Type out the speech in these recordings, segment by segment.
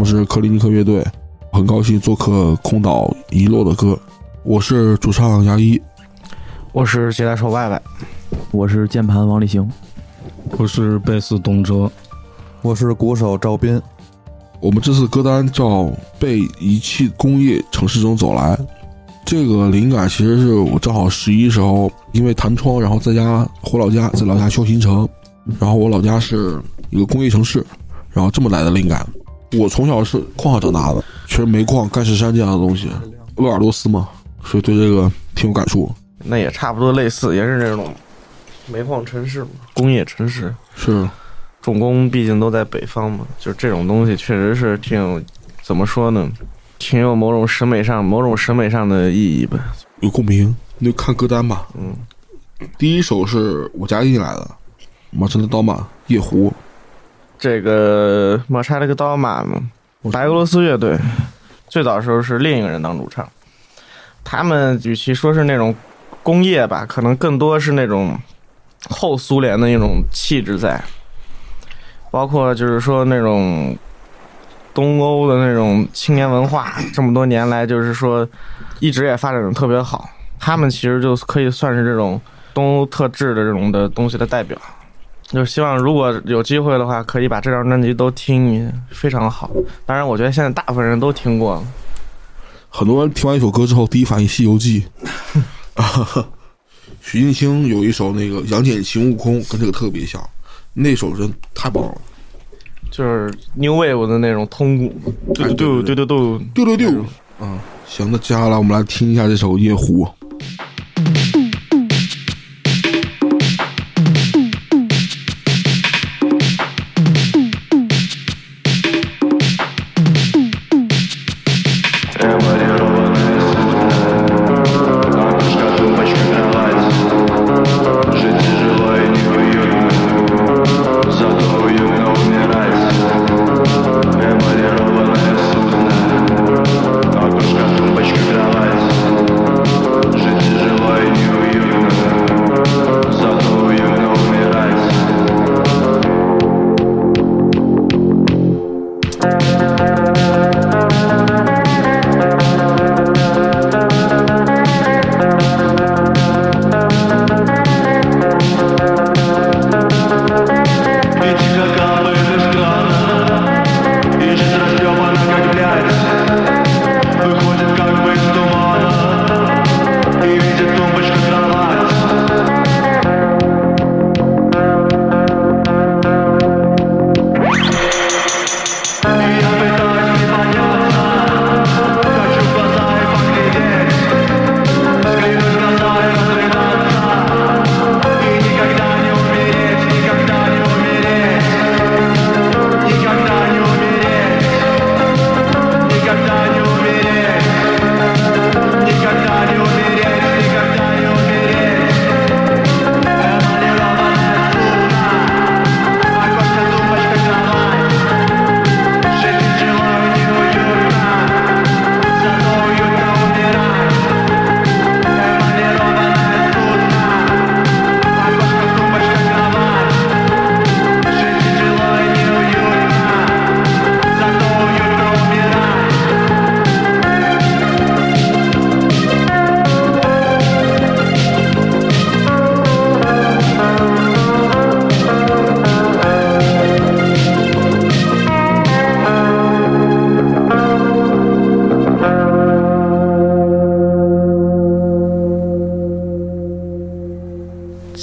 们是克林尼克乐队，很高兴做客空岛遗落的歌。我是主唱牙医，我是吉他手外外，我是键盘王立行，我是贝斯董哲，我是鼓手赵斌。我们这次歌单叫《被遗弃工业城市中走来》，这个灵感其实是我正好十一时候因为弹窗，然后在家回老家，在老家修新城，然后我老家是一个工业城市，然后这么来的灵感。我从小是矿上长大的，全是煤矿、干石山这样的东西，鄂尔多斯嘛，所以对这个挺有感触。那也差不多类似，也是这种煤矿城市嘛，工业城市。是，重工毕竟都在北方嘛，就这种东西确实是挺有，怎么说呢，挺有某种审美上、某种审美上的意义吧。有共鸣，那就看歌单吧。嗯，第一首是我加进来的，马城的刀马夜壶。这个抹茶了个刀马嘛，白俄罗斯乐队，最早时候是另一个人当主唱。他们与其说是那种工业吧，可能更多是那种后苏联的那种气质在，包括就是说那种东欧的那种青年文化，这么多年来就是说一直也发展的特别好。他们其实就可以算是这种东欧特质的这种的东西的代表。就是希望如果有机会的话，可以把这张专辑都听一，非常好。当然，我觉得现在大部分人都听过了。很多人听完一首歌之后，第一反应《西游记》。许镜清有一首那个《杨戬擒悟空》，跟这个特别像，那首真太棒了。就是 New Wave 的那种通鼓，对对对对对对丢丢丢。嗯，行，那接下来我们来听一下这首《夜壶》。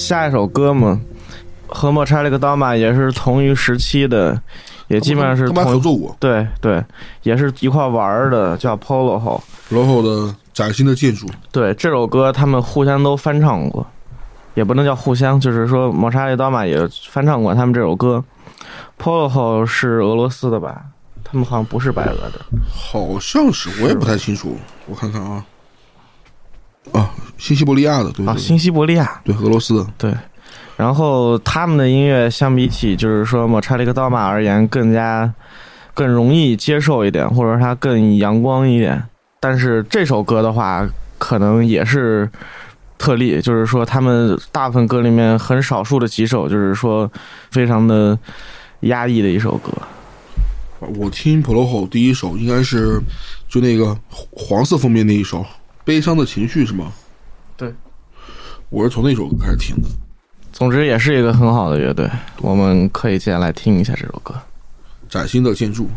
下一首歌嘛，和莫拆了个刀马，也是同一时期的，也基本上是同合作过。对对，也是一块玩的，叫 Polo 后 Polo 的崭新的建筑，对这首歌，他们互相都翻唱过，也不能叫互相，就是说抹茶利刀马也翻唱过他们这首歌。Polo 是俄罗斯的吧？他们好像不是白俄的。好像是，我也不太清楚。我看看啊，啊，新西伯利亚的，对啊，对新西伯利亚。对，俄罗斯的，对，然后他们的音乐相比起就是说抹茶利克刀马而言，更加更容易接受一点，或者说它更阳光一点。但是这首歌的话，可能也是特例，就是说他们大部分歌里面很少数的几首，就是说非常的压抑的一首歌。我听 Polo 第一首应该是就那个黄色封面那一首《悲伤的情绪》是吗？对，我是从那首歌开始听的。总之也是一个很好的乐队，我们可以接下来听一下这首歌。崭新的建筑，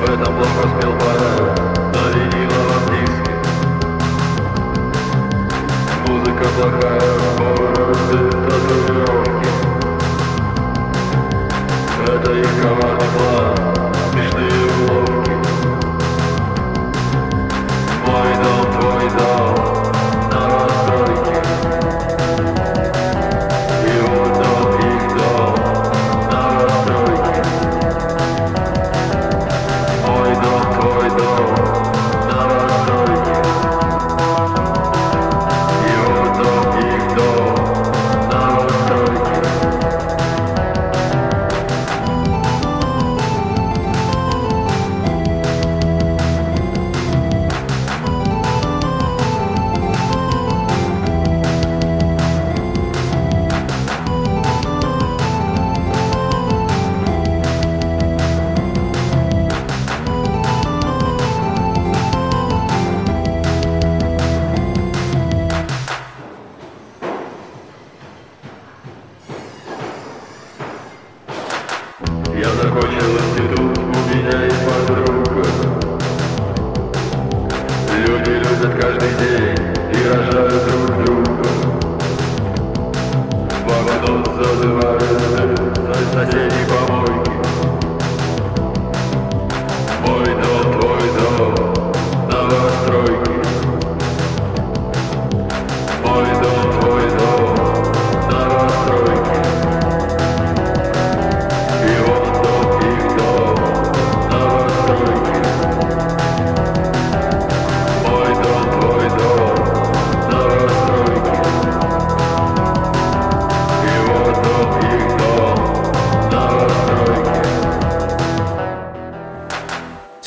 Об этом плохо спел поэт на виниловом диске. Музыка плохая, бороды, татуировки. Это их коварный план, смешные уловки. Мой дом,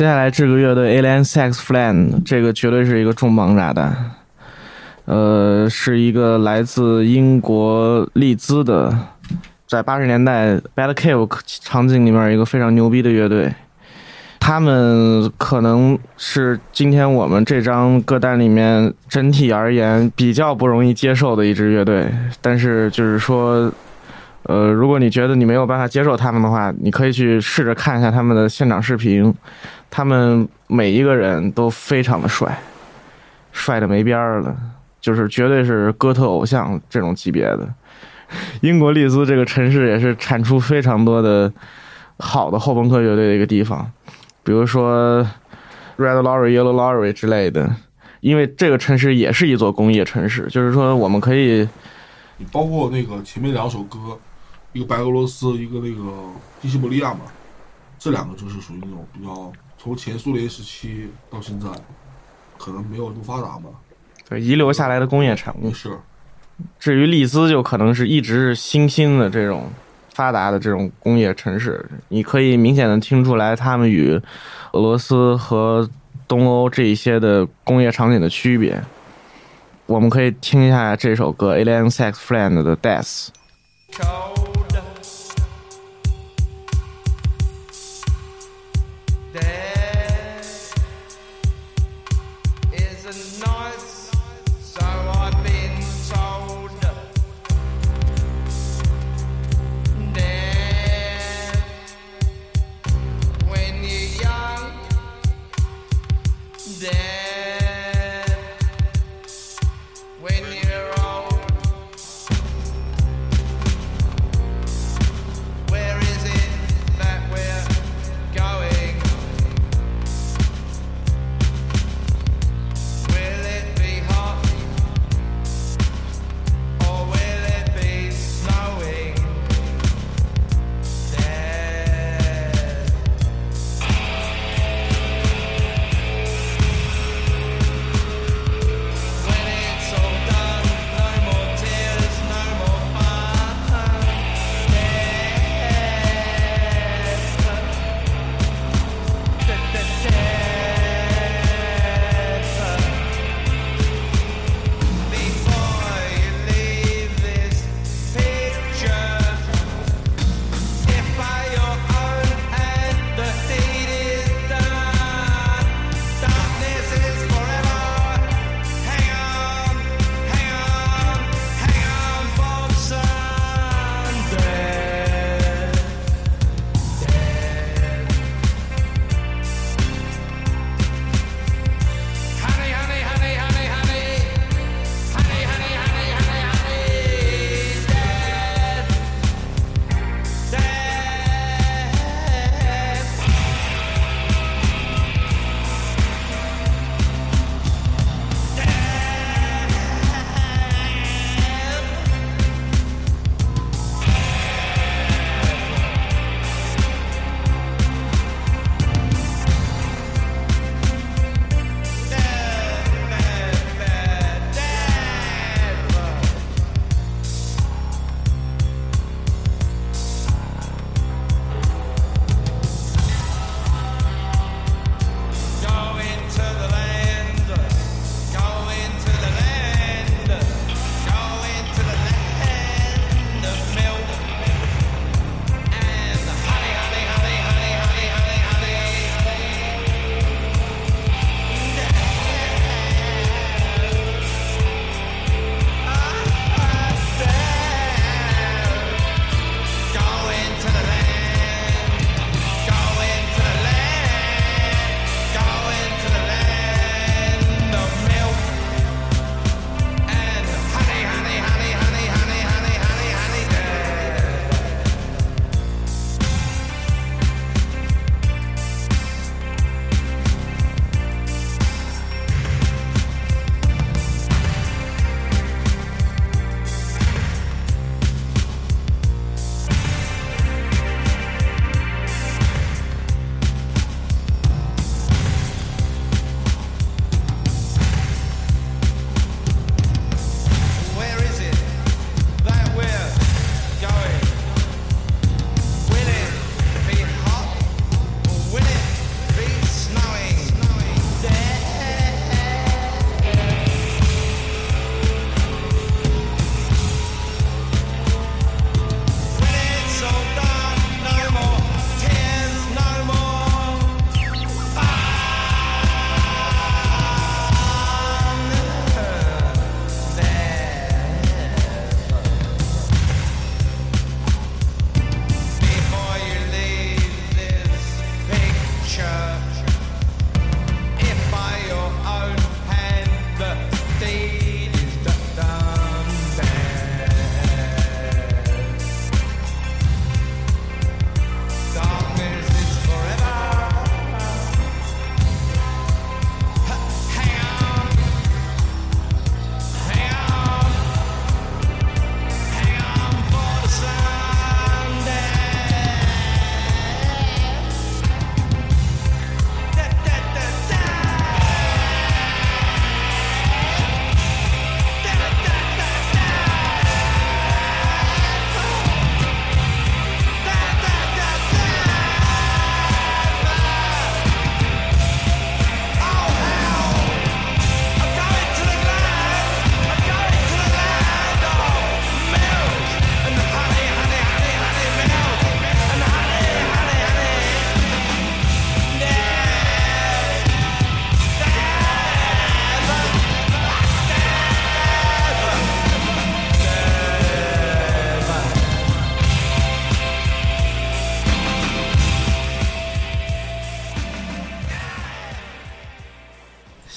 接下来这个乐队 Alien Sex Flan，这个绝对是一个重磅炸弹。呃，是一个来自英国利兹的，在八十年代 Bad Cave 场景里面一个非常牛逼的乐队。他们可能是今天我们这张歌单里面整体而言比较不容易接受的一支乐队，但是就是说，呃，如果你觉得你没有办法接受他们的话，你可以去试着看一下他们的现场视频，他们每一个人都非常的帅，帅的没边儿了，就是绝对是哥特偶像这种级别的。英国利兹这个城市也是产出非常多的好的后朋克乐队的一个地方，比如说 Red Lorry、Yellow Lorry 之类的，因为这个城市也是一座工业城市，就是说我们可以你包括那个前面两首歌，一个白俄罗斯，一个那个西西伯利亚嘛，这两个就是属于那种比较从前苏联时期到现在，可能没有那么发达吧，对遗留下来的工业产物。是。至于利兹，就可能是一直是新兴的这种发达的这种工业城市，你可以明显的听出来他们与俄罗斯和东欧这一些的工业场景的区别。我们可以听一下这首歌《Alien Sex Friend》的《Death》。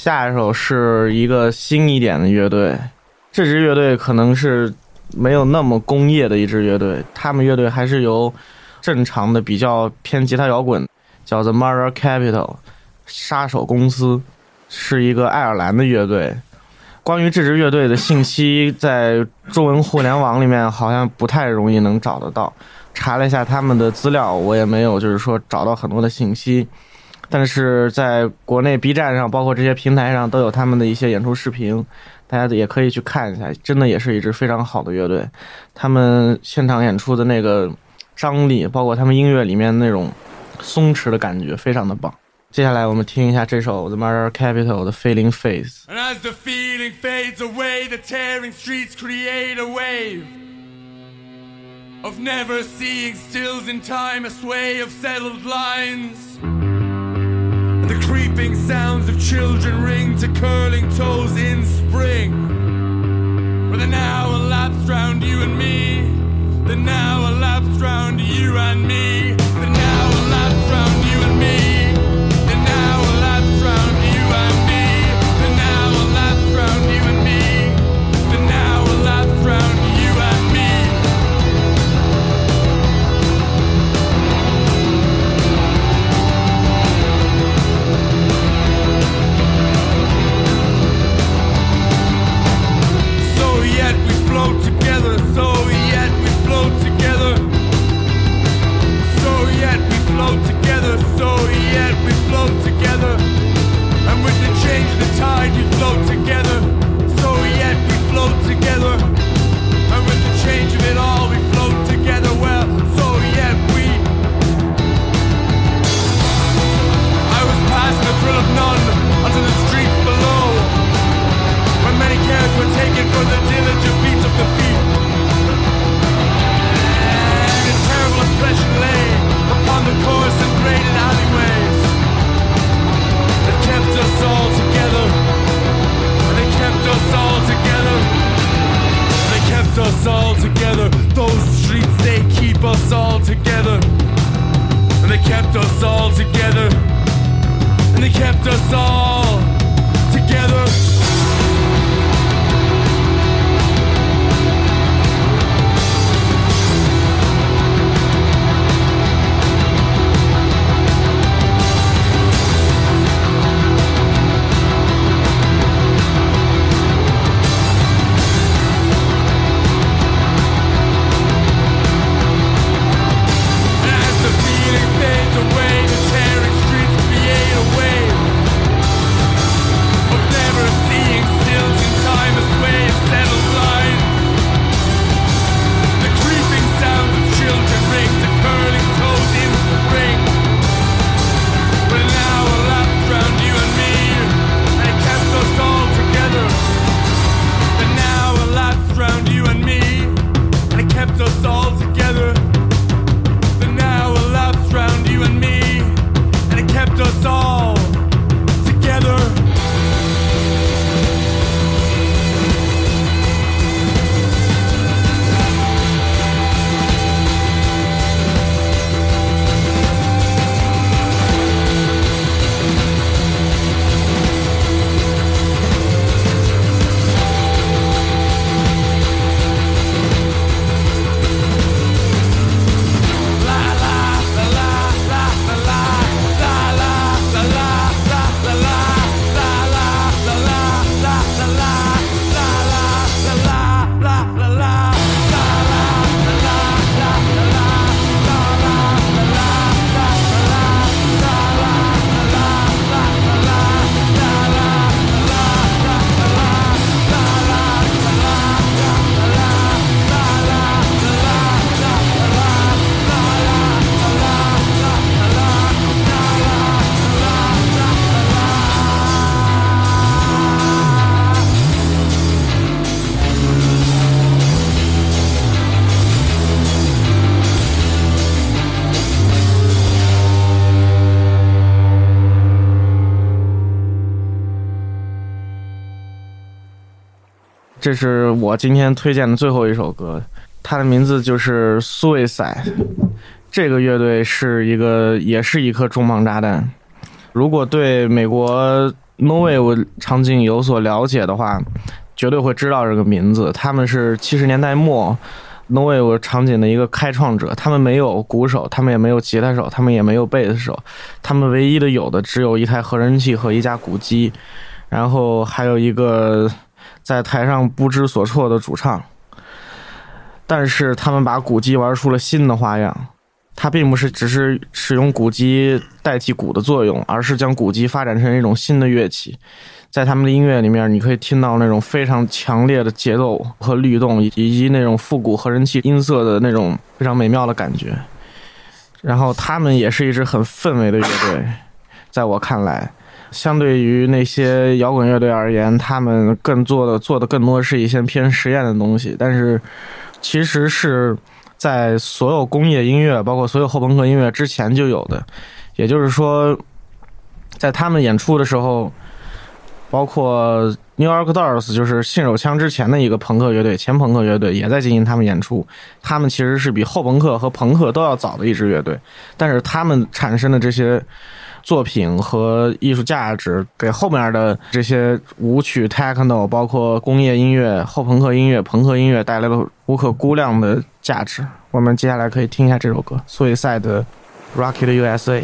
下一首是一个新一点的乐队，这支乐队可能是没有那么工业的一支乐队，他们乐队还是由正常的比较偏吉他摇滚，叫 The Murder Capital 杀手公司，是一个爱尔兰的乐队。关于这支乐队的信息，在中文互联网里面好像不太容易能找得到。查了一下他们的资料，我也没有就是说找到很多的信息。但是在国内 B 站上，包括这些平台上，都有他们的一些演出视频，大家也可以去看一下。真的也是一支非常好的乐队，他们现场演出的那个张力，包括他们音乐里面那种松弛的感觉，非常的棒。接下来我们听一下这首 The Murder Capital 的 Feeling Face。And as the feeling fades away, the tearing streets create a wave of never seeing stills in time, a sway of settled lines. The sounds of children ring to curling toes in spring. Where the now elapsed round you and me, the now elapsed round you and me, float together. So yet we float together. And with the change of the tide, we float together. So yet we float together. And with the change of it all, we float together. Well, so yet we. I was passing the thrill of none onto the streets below. When many cares were taken for the diligent coarse and graded alleyways that kept us all together. 是我今天推荐的最后一首歌，它的名字就是 Suicide。这个乐队是一个，也是一颗重磅炸弹。如果对美国 No Wave 场景有所了解的话，绝对会知道这个名字。他们是七十年代末 No Wave 场景的一个开创者。他们没有鼓手，他们也没有吉他手，他们也没有贝斯手，他们唯一的有的只有一台合成器和一架鼓机，然后还有一个在台上不知所措的主唱。但是他们把鼓机玩出了新的花样。它并不是只是使用鼓机代替鼓的作用，而是将鼓机发展成一种新的乐器。在他们的音乐里面，你可以听到那种非常强烈的节奏和律动，以及那种复古合成器音色的那种非常美妙的感觉。然后他们也是一支很氛围的乐队，在我看来，相对于那些摇滚乐队而言，他们更做的做的更多是一些偏实验的东西，但是其实是。在所有工业音乐，包括所有后朋克音乐之前就有的，也就是说，在他们演出的时候，包括 New York Dolls，就是信手枪之前的一个朋克乐队，前朋克乐队也在进行他们演出。他们其实是比后朋克和朋克都要早的一支乐队，但是他们产生的这些作品和艺术价值，给后面的这些舞曲、techno，包括工业音乐、后朋克音乐、朋克音乐带来了无可估量的价值。我们接下来可以听一下这首歌《Suicide Rocket USA》。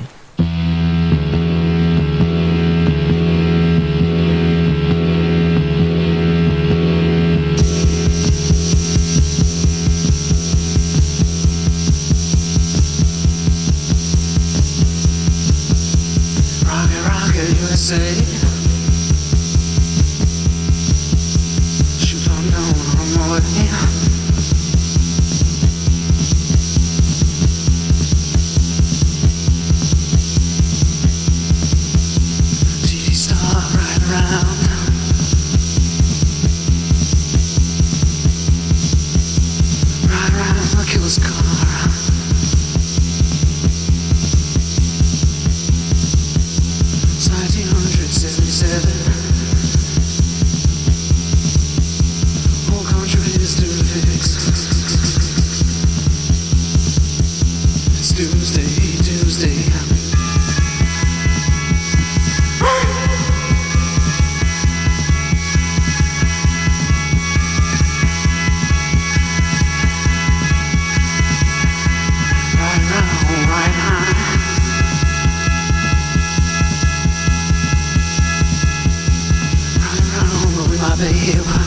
over you.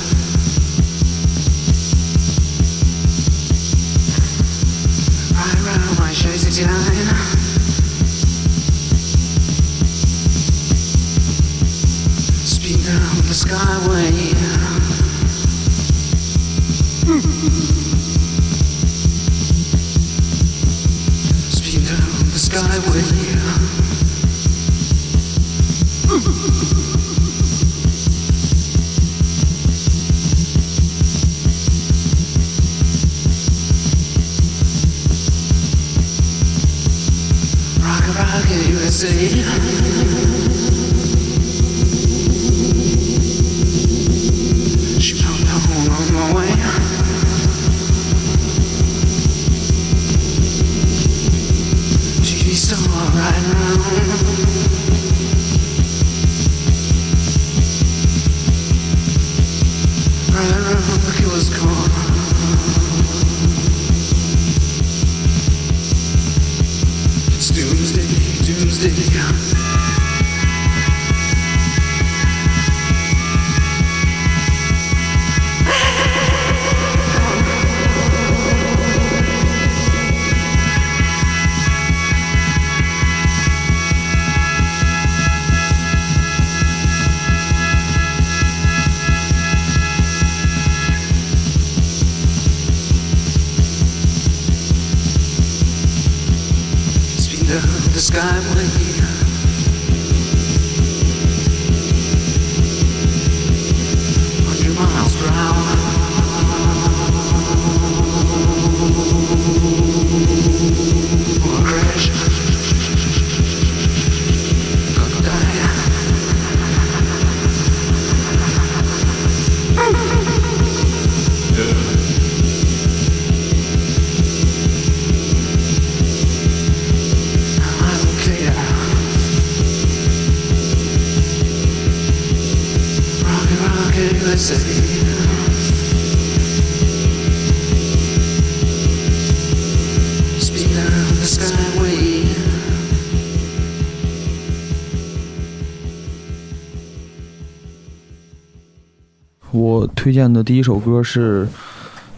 推荐的第一首歌是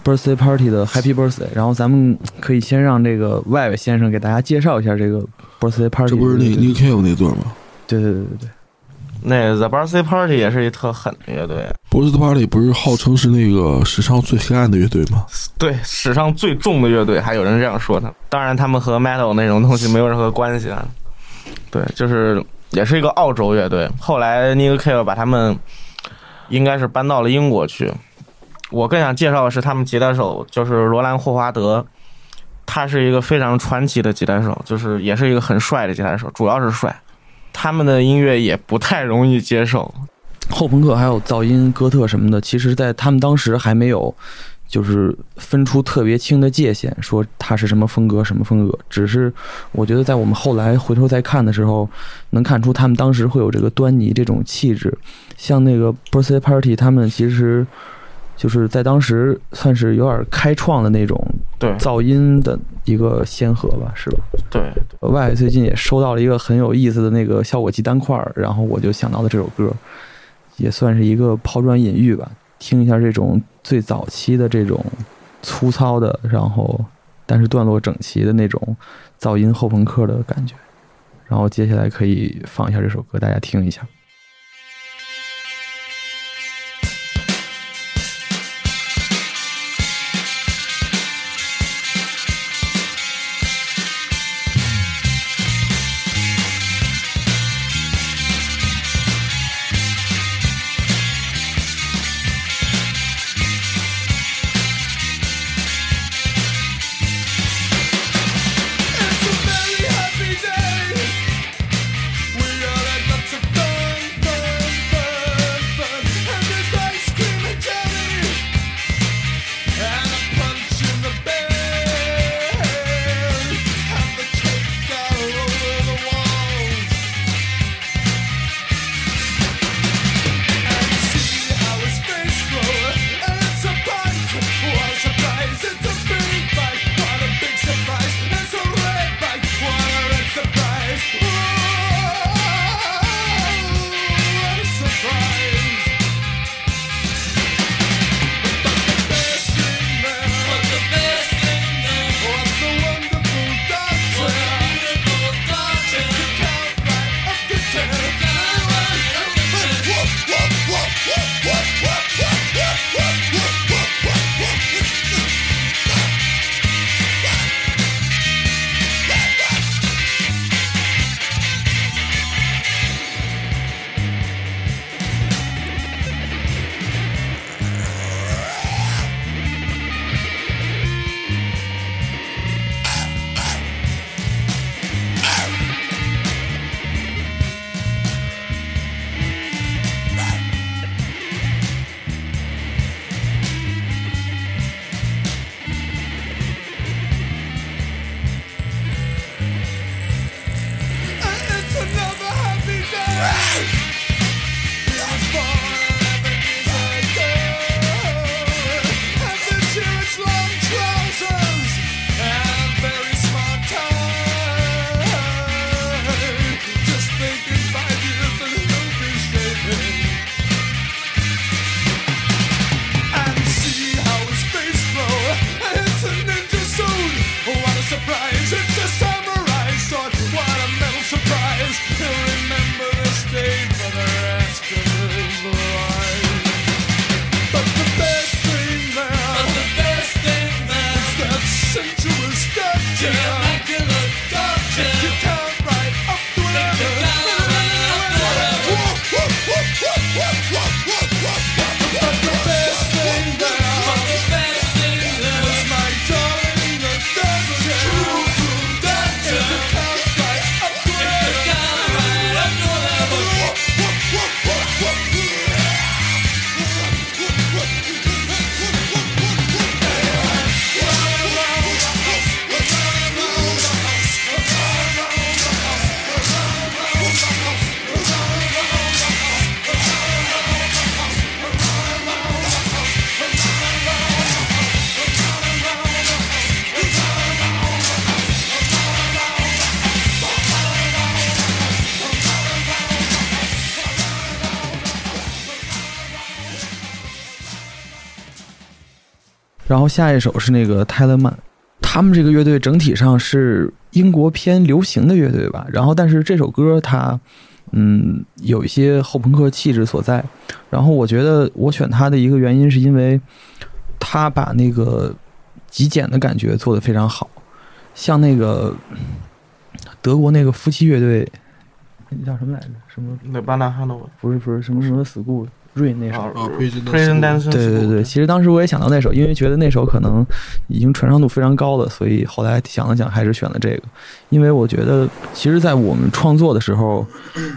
Birthday Party 的 Happy Birthday，然后咱们可以先让这个外外先生给大家介绍一下这个 Birthday Party。这不是那个 Nick Cave 那对吗对对对对对，那 The Birthday Party 也是一特狠的乐队，？Birthday Party 不是号称是那个史上最黑暗的乐队吗？对，史上最重的乐队，还有人这样说他。当然，他们和 metal 那种东西没有任何关系啊。对，就是也是一个澳洲乐队。后来 Nick Cave 把他们应该是搬到了英国去。我更想介绍的是他们吉他手，就是罗兰霍华德，他是一个非常传奇的吉他手，就是也是一个很帅的吉他手，主要是帅。他们的音乐也不太容易接受，后朋克还有噪音、哥特什么的，其实在他们当时还没有，就是分出特别清的界限，说他是什么风格、什么风格。只是我觉得在我们后来回头再看的时候，能看出他们当时会有这个端倪、这种气质。像那个 Birthday Party，他们其实就是在当时算是有点开创的那种对噪音的一个先河吧，是吧？对，外最近也收到了一个很有意思的那个效果器单块儿，然后我就想到了这首歌，也算是一个抛砖引玉吧。听一下这种最早期的这种粗糙的，然后但是段落整齐的那种噪音后朋克的感觉。然后接下来可以放一下这首歌，大家听一下。然后下一首是那个泰勒曼，他们这个乐队整体上是英国偏流行的乐队吧。然后，但是这首歌它，嗯，有一些后朋克气质所在。然后，我觉得我选它的一个原因是因为，他把那个极简的感觉做得非常好，像那个德国那个夫妻乐队，那叫什么来着？什么？那巴纳哈诺不是不是什么什么 school 瑞那首。啊，Prison Prison Dance，对对对，其实当时我也想到那首，因为觉得那首可能已经传唱度非常高了，所以后来想了想，还是选了这个。因为我觉得，其实，在我们创作的时候，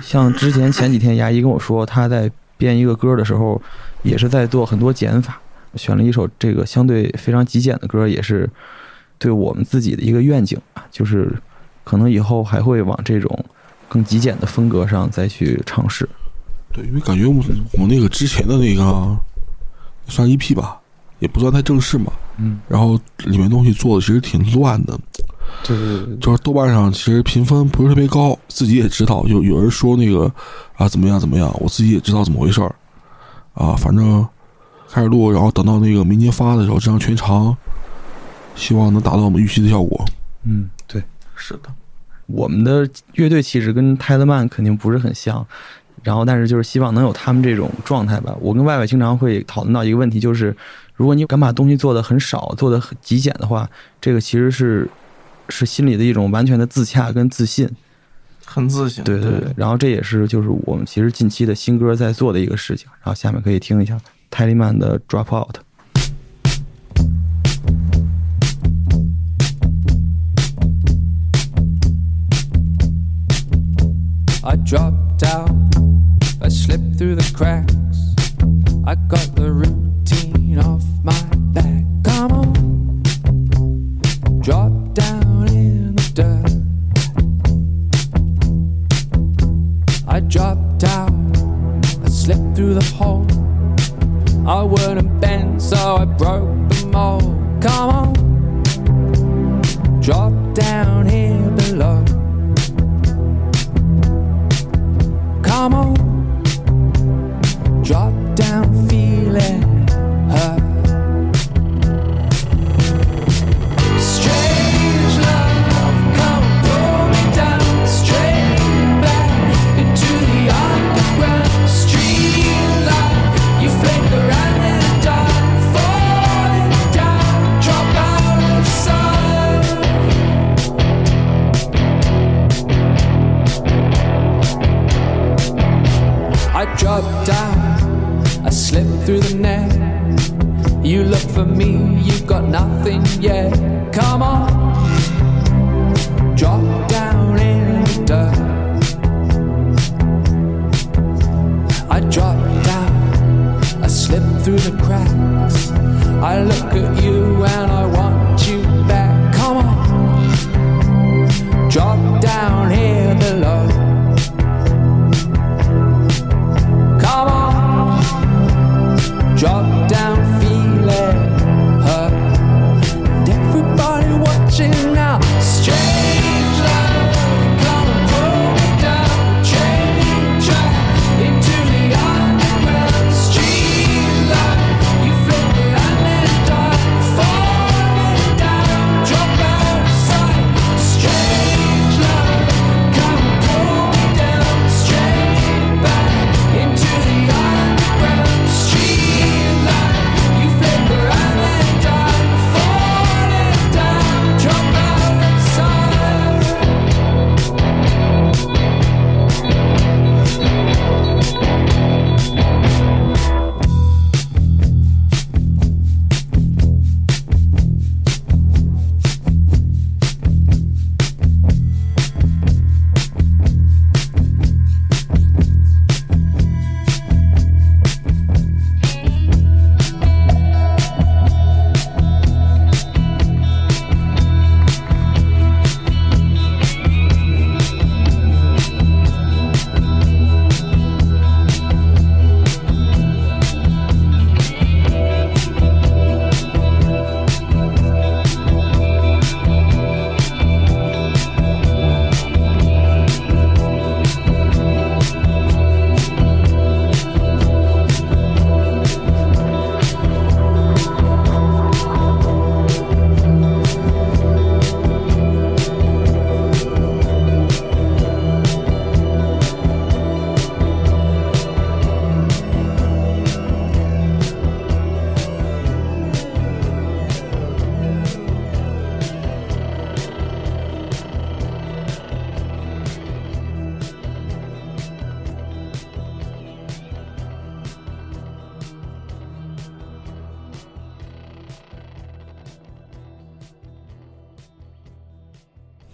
像之前前几天牙医跟我说，他在编一个歌的时候，也是在做很多减法，选了一首这个相对非常极简的歌，也是对我们自己的一个愿景吧，就是可能以后还会往这种更极简的风格上再去尝试。对，因为感觉我们我们那个之前的那个算 EP 吧，也不算太正式嘛。嗯，然后里面东西做的其实挺乱的，对对对就是豆瓣上其实评分不是特别高，自己也知道，有有人说那个啊怎么样怎么样，我自己也知道怎么回事儿啊，反正开始录，然后等到那个明年发的时候，这样全长，希望能达到我们预期的效果。嗯，对。是的，我们的乐队其实跟泰勒曼肯定不是很像，然后但是就是希望能有他们这种状态吧。我跟外外经常会讨论到一个问题，就是如果你敢把东西做的很少，做的很极简的话，这个其实是是心里的一种完全的自洽跟自信。很自信。对对对，然后这也是就是我们其实近期的新歌在做的一个事情。然后下面可以听一下泰利曼的《Drop Out》。I dropped out, through the cracks. I got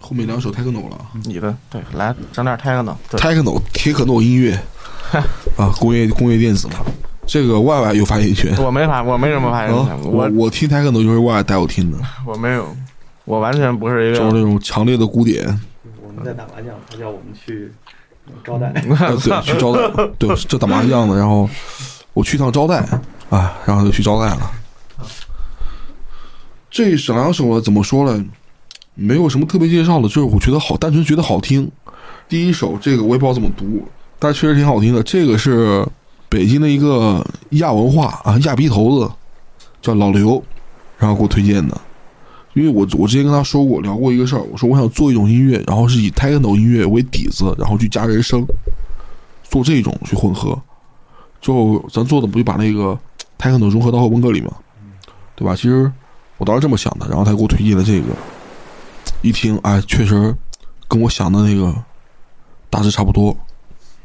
后面两首 techno 了你的对，来整点 techno，对，，techno 铁可诺音乐 啊，工业工业电子嘛。这个 Y Y 有发言权，我没发，我没什么发言权，啊我我我听 techno 就是 Y Y 带我听的，我没有，我完全不是一个就是那种强烈的鼓点。我们在打麻将，他叫我们去招待。啊，对，去招待，对，这打麻将的，然后我去趟招待，啊，然后就去招待了。这两首呢，怎么说呢？没有什么特别介绍的，就是我觉得好，单纯觉得好听。第一首这个我也不知道怎么读，但确实挺好听的。这个是北京的一个亚文化啊，亚鼻头子叫老刘，然后给我推荐的。因为我我之前跟他说过聊过一个事儿，我说我想做一种音乐，然后是以 techno 音乐为底子，然后去加人声，做这种去混合。就咱做的不就把那个 techno 融合到后朋克里吗，对吧？其实我当时这么想的，然后他给我推荐了这个，一听哎，确实跟我想的那个大致差不多，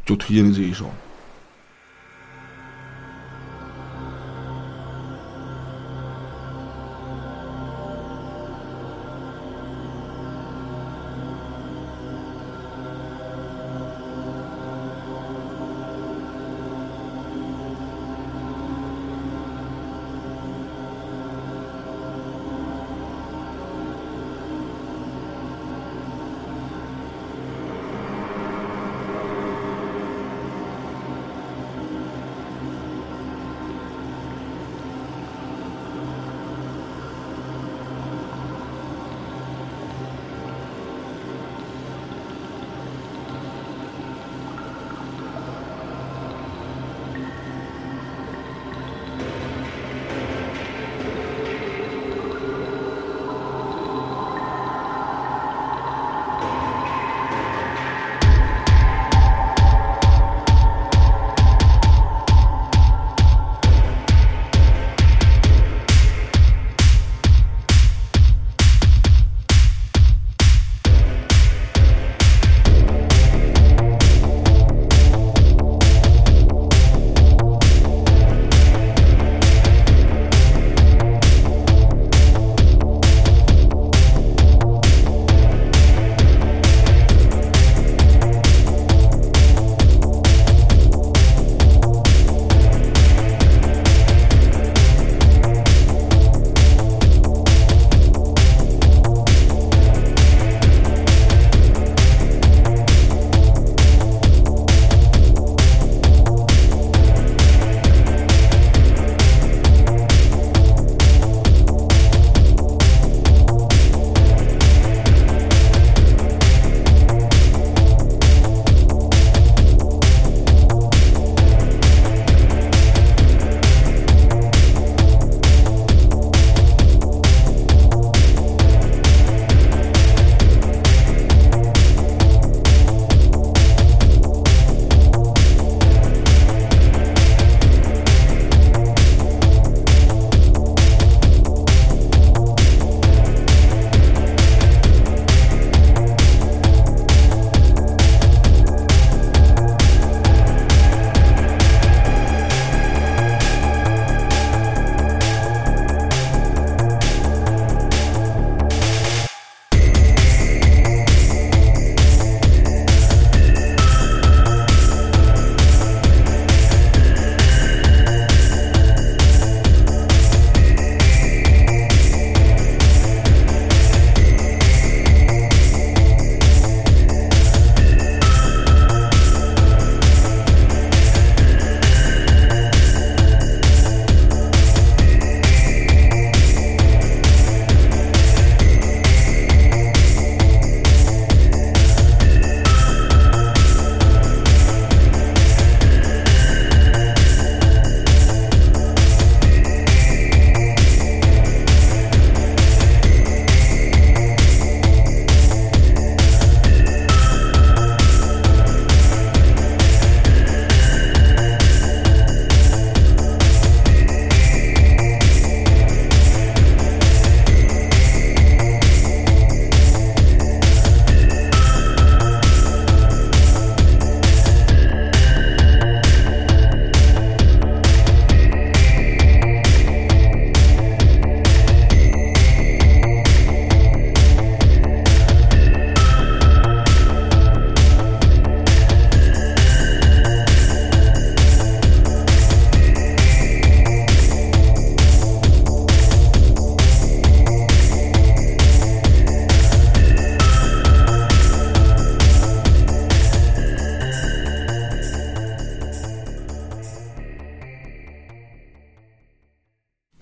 就推荐了这一首。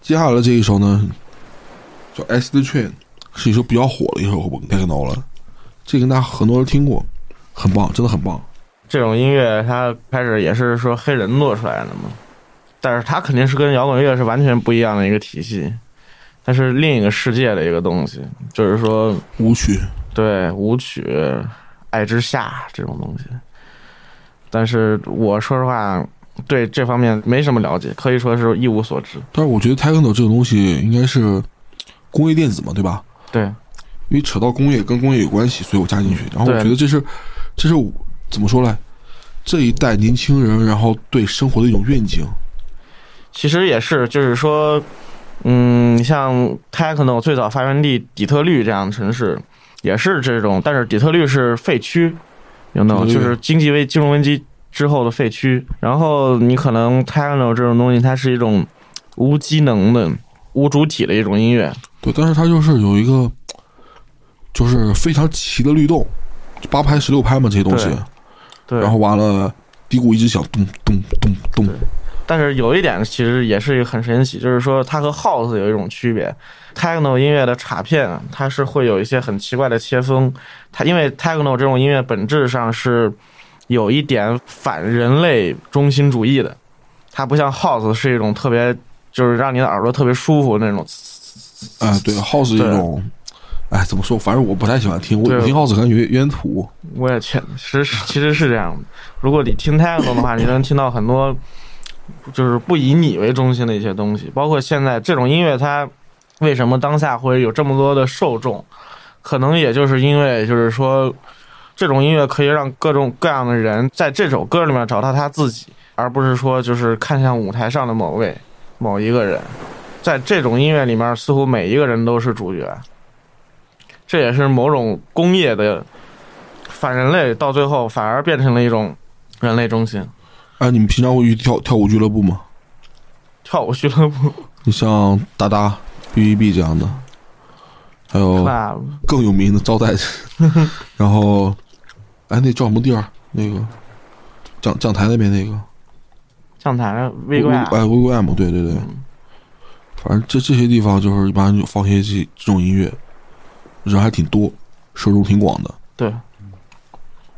接下来的这一首呢，叫《S the Train》，是一首比较火的一首 techno 了，这个大家很多人听过，很棒，真的很棒。这种音乐它开始也是说黑人做出来的嘛，但是它肯定是跟摇滚乐是完全不一样的一个体系，它是另一个世界的一个东西，就是说舞曲，对舞曲、爱之下这种东西。但是我说实话，对这方面没什么了解，可以说是一无所知。但是我觉得 techno 这种东西应该是工业电子嘛，对吧？对，因为扯到工业跟工业有关系，所以我加进去。然后我觉得这是，这是我怎么说呢？这一代年轻人，然后对生活的一种愿景。其实也是，就是说，嗯，像 techno 最早发源地底特律这样的城市，也是这种，但是底特律是废区，有没有？底特律就是经济危金融危机之后的废墟。然后你可能 techno 这种东西，它是一种无机能的、无主体的一种音乐。对，但是它就是有一个，就是非常齐的律动，八拍、十六拍嘛这些东西。对，然后完了，低鼓一直响，咚咚咚咚。但是有一点其实也是一个很神奇，就是说它和 house 有一种区别。techno 音乐的镲片啊，它是会有一些很奇怪的切分。它因为 techno 这种音乐本质上是有一点反人类中心主义的，它不像 house 是一种特别就是让你的耳朵特别舒服那种。哎，对，house 一种，哎，怎么说？反正我不太喜欢听，我听 house 感觉有点土。我也确实其实是这样的。如果你听 techno 的话，你能听到很多就是不以你为中心的一些东西，包括现在这种音乐，它为什么当下会有这么多的受众？可能也就是因为就是说，这种音乐可以让各种各样的人在这首歌里面找到他自己，而不是说就是看向舞台上的某位某一个人。在这种音乐里面，似乎每一个人都是主角。这也是某种工业的反人类，到最后反而变成了一种人类中心。哎，你们平常会去跳跳舞俱乐部吗？跳舞俱乐部你像达达、B B B 这样的，还有更有名的招待，然后，哎，那叫什么地儿？那个讲讲台那边那个讲台微观哎 V V M，对对对，反正这这些地方就是一般就放些这这种音乐，人还挺多，受众挺广的。对，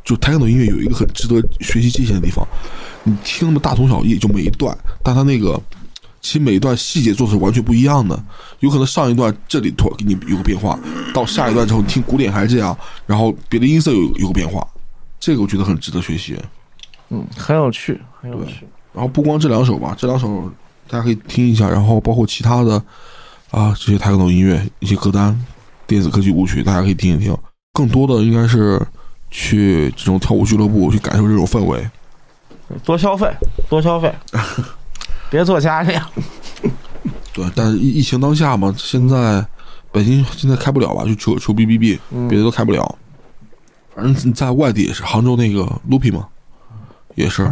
就 techno 音乐有一个很值得学习借鉴的地方，你听那么大同小异，就每一段，但它那个其实每一段细节做的是完全不一样的。有可能上一段这里突然给你有个变化，到下一段之后，你听古典还是这样，然后别的音色有有个变化，这个我觉得很值得学习。嗯，很有趣，很有趣。然后不光这两首吧，这两首大家可以听一下，然后包括其他的啊这些 techno 音乐一些歌单、电子科技舞曲，大家可以听一听。更多的应该是去这种跳舞俱乐部去感受这种氛围。多消费，多消费，别做家里。对，但是疫疫情当下嘛，现在北京现在开不了吧？就求求 B B B，嗯别的都开不了。反正在外地也是，杭州那个 Loopy 嘛，也是。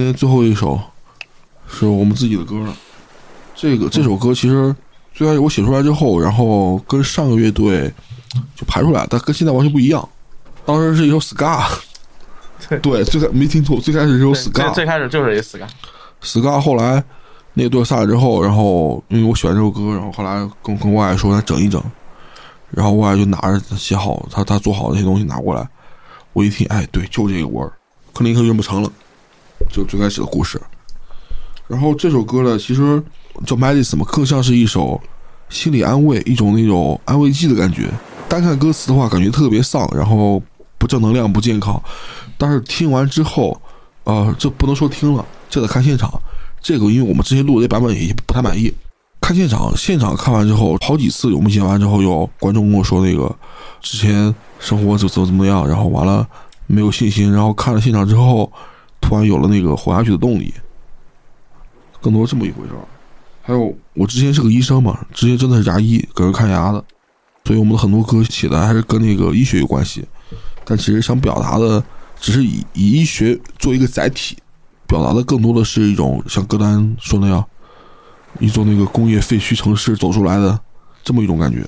天最后一首是我们自己的歌了。这个这首歌其实最开始我写出来之后，然后跟上个乐队就排出来，但跟现在完全不一样。当时是一首 ska，对，最开没听错，最开始是首对最 ska，最开始就是一 ska，ska 后来那个队下来之后，然后因为我喜欢这首歌，然后后来跟跟我爱说来整一整，然后我爱就拿着写好他他做好的那些东西拿过来，我一听，哎，对，就这个味儿，可能一刻认不成了，就最开始的故事。然后这首歌呢，其实叫 Medicine 嘛，更像是一首心理安慰，一种那种安慰剂的感觉。单看歌词的话，感觉特别丧，然后不正能量、不健康。但是听完之后，呃，这不能说听了，这得看现场。这个因为我们之前录的这版本也不太满意，看现场，现场看完之后，好几次我们剪完之后，有观众跟我说那个之前生活怎怎么怎么样，然后完了没有信心，然后看了现场之后，突然有了那个活下去的动力，更多这么一回事儿。还有我之前是个医生嘛，之前真的是牙医，给人看牙的，所以我们的很多歌写的还是跟那个医学有关系，但其实想表达的只是以以医学做一个载体，表达的更多的是一种像歌单说那样，一座那个工业废墟城市走出来的这么一种感觉。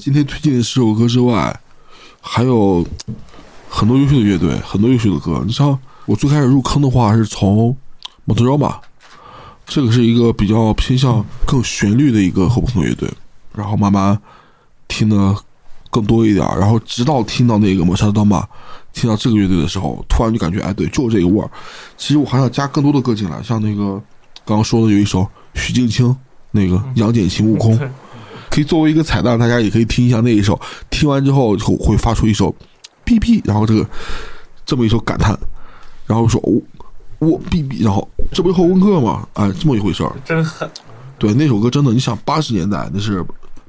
今天推荐的十首歌之外，还有很多优秀的乐队，很多优秀的歌。你像我最开始入坑的话，是从 Motorama，这个是一个比较偏向更旋律的一个后朋克乐队，然后慢慢听的更多一点，然后直到听到那个抹杀的刀马，听到这个乐队的时候，突然就感觉哎，对，就是这个味儿。其实我还想加更多的歌进来，像那个刚刚说的有一首许镜清那个《杨戬擒悟空》，可以作为一个彩蛋，大家也可以听一下那一首。听完之后会会发出一首“哔哔”，然后这个这么一首感叹，然后说我我哔哔，然后这不是后宫课吗？哎，这么一回事儿。真狠。对，那首歌真的，你想八十年代那是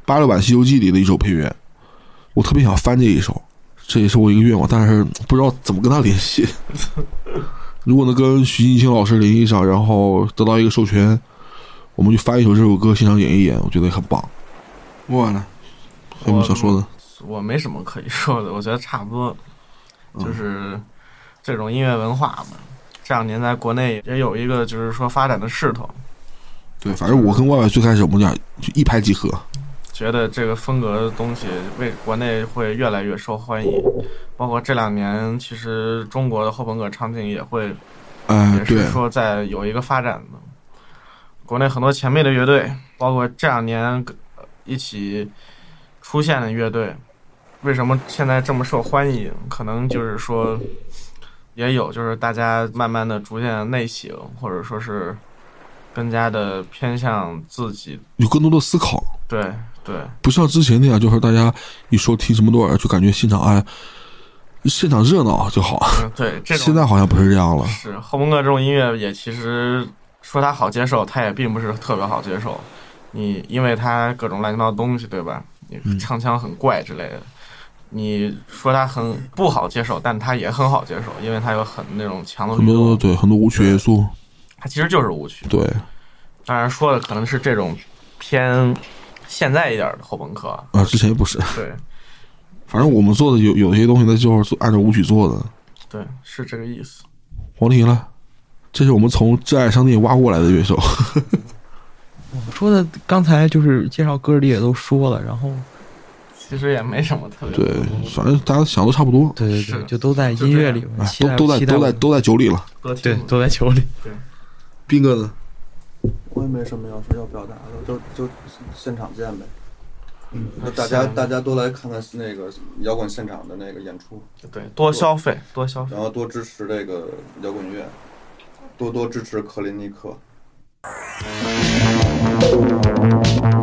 八六版《西游记》里的一首配乐，我特别想翻这一首，这也是我一个愿望，但是不知道怎么跟他联系。如果能跟徐静清老师联系上，然后得到一个授权，我们就翻一首这首歌，现场演一演，我觉得也很棒。问完了，还有什么想说的？我没什么可以说的，我觉得差不多，就是这种音乐文化嘛，这两年在国内也有一个就是说发展的势头。对，反正我跟外外最开始我们俩就一拍即合，觉得这个风格的东西为国内会越来越受欢迎，包括这两年其实中国的后朋克场景也会，哎、也是，说在有一个发展的。国内很多前辈的乐队，包括这两年呃一起出现的乐队，为什么现在这么受欢迎？可能就是说，也有就是大家慢慢的逐渐内省，或者说是更加的偏向自己。有更多的思考，对对，不像之前那样，就是大家一说听什么多尔，就感觉现场哎，现场热闹就好。嗯对，现在好像不是这样了。是后朋克这种音乐也其实说它好接受，它也并不是特别好接受。你因为他各种乱七八糟的东西，对吧？嗯你唱腔很怪之类的。你说他很不好接受，但他也很好接受，因为他有很那种强的很多对很多舞曲元素，它其实就是舞曲。对，当然说的可能是这种偏现在一点的后朋克，啊，之前也不是。对反正我们做的有有些东西，那就是按照舞曲做的。对，是这个意思。黄婷了，这是我们从挚爱商店挖过来的乐手。我说的刚才就是介绍歌里也都说了，然后其实也没什么特别对，反正大家想的差不多，对对对，就都在音乐里都都在都在都在酒里了。对都在酒里。斌哥呢？我也没什么要说要表达的，就就现场见呗。嗯，那大家大家都来看看那个摇滚现场的那个演出，对，多消费，多消费。然后多支持这个摇滚乐，多多支持克林尼克。Thank you.